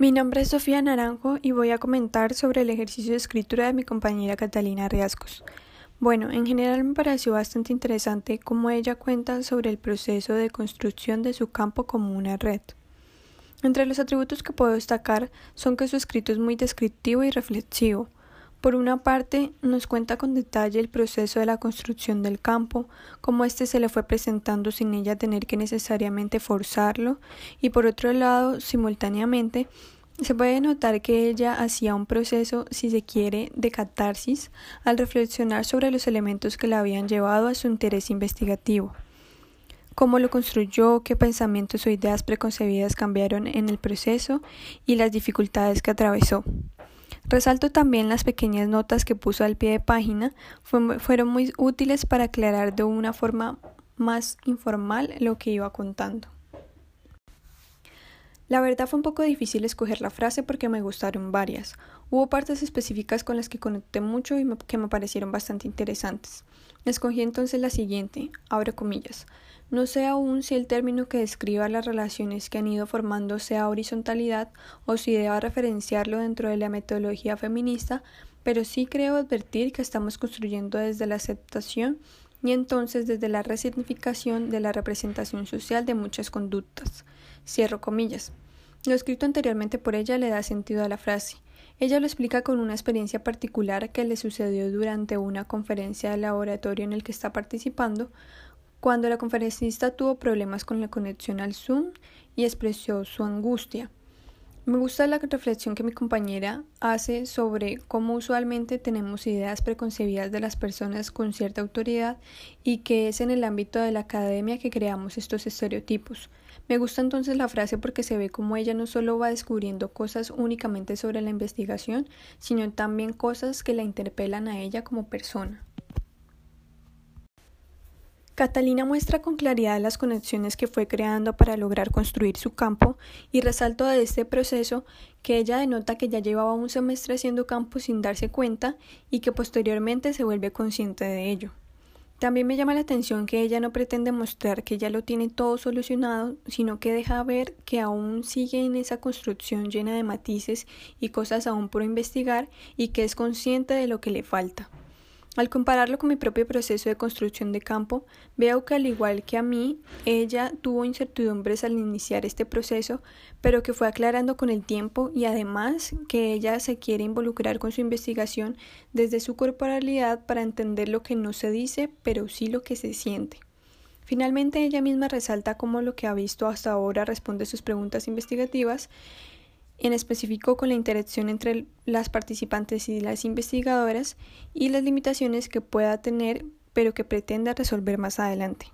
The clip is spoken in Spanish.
Mi nombre es Sofía Naranjo y voy a comentar sobre el ejercicio de escritura de mi compañera Catalina Riascos. Bueno, en general me pareció bastante interesante cómo ella cuenta sobre el proceso de construcción de su campo como una red. Entre los atributos que puedo destacar son que su escrito es muy descriptivo y reflexivo, por una parte, nos cuenta con detalle el proceso de la construcción del campo, cómo éste se le fue presentando sin ella tener que necesariamente forzarlo, y por otro lado, simultáneamente, se puede notar que ella hacía un proceso, si se quiere, de catarsis al reflexionar sobre los elementos que la habían llevado a su interés investigativo. Cómo lo construyó, qué pensamientos o ideas preconcebidas cambiaron en el proceso y las dificultades que atravesó. Resalto también las pequeñas notas que puso al pie de página, fueron muy útiles para aclarar de una forma más informal lo que iba contando. La verdad fue un poco difícil escoger la frase porque me gustaron varias. Hubo partes específicas con las que conecté mucho y que me parecieron bastante interesantes. Escogí entonces la siguiente, abro comillas. No sé aún si el término que describa las relaciones que han ido formando sea horizontalidad o si deba referenciarlo dentro de la metodología feminista, pero sí creo advertir que estamos construyendo desde la aceptación y entonces desde la resignificación de la representación social de muchas conductas. Cierro comillas. Lo escrito anteriormente por ella le da sentido a la frase. Ella lo explica con una experiencia particular que le sucedió durante una conferencia de laboratorio en el que está participando, cuando la conferencista tuvo problemas con la conexión al Zoom y expresó su angustia. Me gusta la reflexión que mi compañera hace sobre cómo usualmente tenemos ideas preconcebidas de las personas con cierta autoridad y que es en el ámbito de la academia que creamos estos estereotipos. Me gusta entonces la frase porque se ve como ella no solo va descubriendo cosas únicamente sobre la investigación, sino también cosas que la interpelan a ella como persona. Catalina muestra con claridad las conexiones que fue creando para lograr construir su campo y resalto de este proceso que ella denota que ya llevaba un semestre haciendo campo sin darse cuenta y que posteriormente se vuelve consciente de ello. También me llama la atención que ella no pretende mostrar que ya lo tiene todo solucionado, sino que deja ver que aún sigue en esa construcción llena de matices y cosas aún por investigar y que es consciente de lo que le falta. Al compararlo con mi propio proceso de construcción de campo, veo que al igual que a mí, ella tuvo incertidumbres al iniciar este proceso, pero que fue aclarando con el tiempo y además que ella se quiere involucrar con su investigación desde su corporalidad para entender lo que no se dice, pero sí lo que se siente. Finalmente, ella misma resalta cómo lo que ha visto hasta ahora responde a sus preguntas investigativas en específico con la interacción entre las participantes y las investigadoras y las limitaciones que pueda tener pero que pretenda resolver más adelante.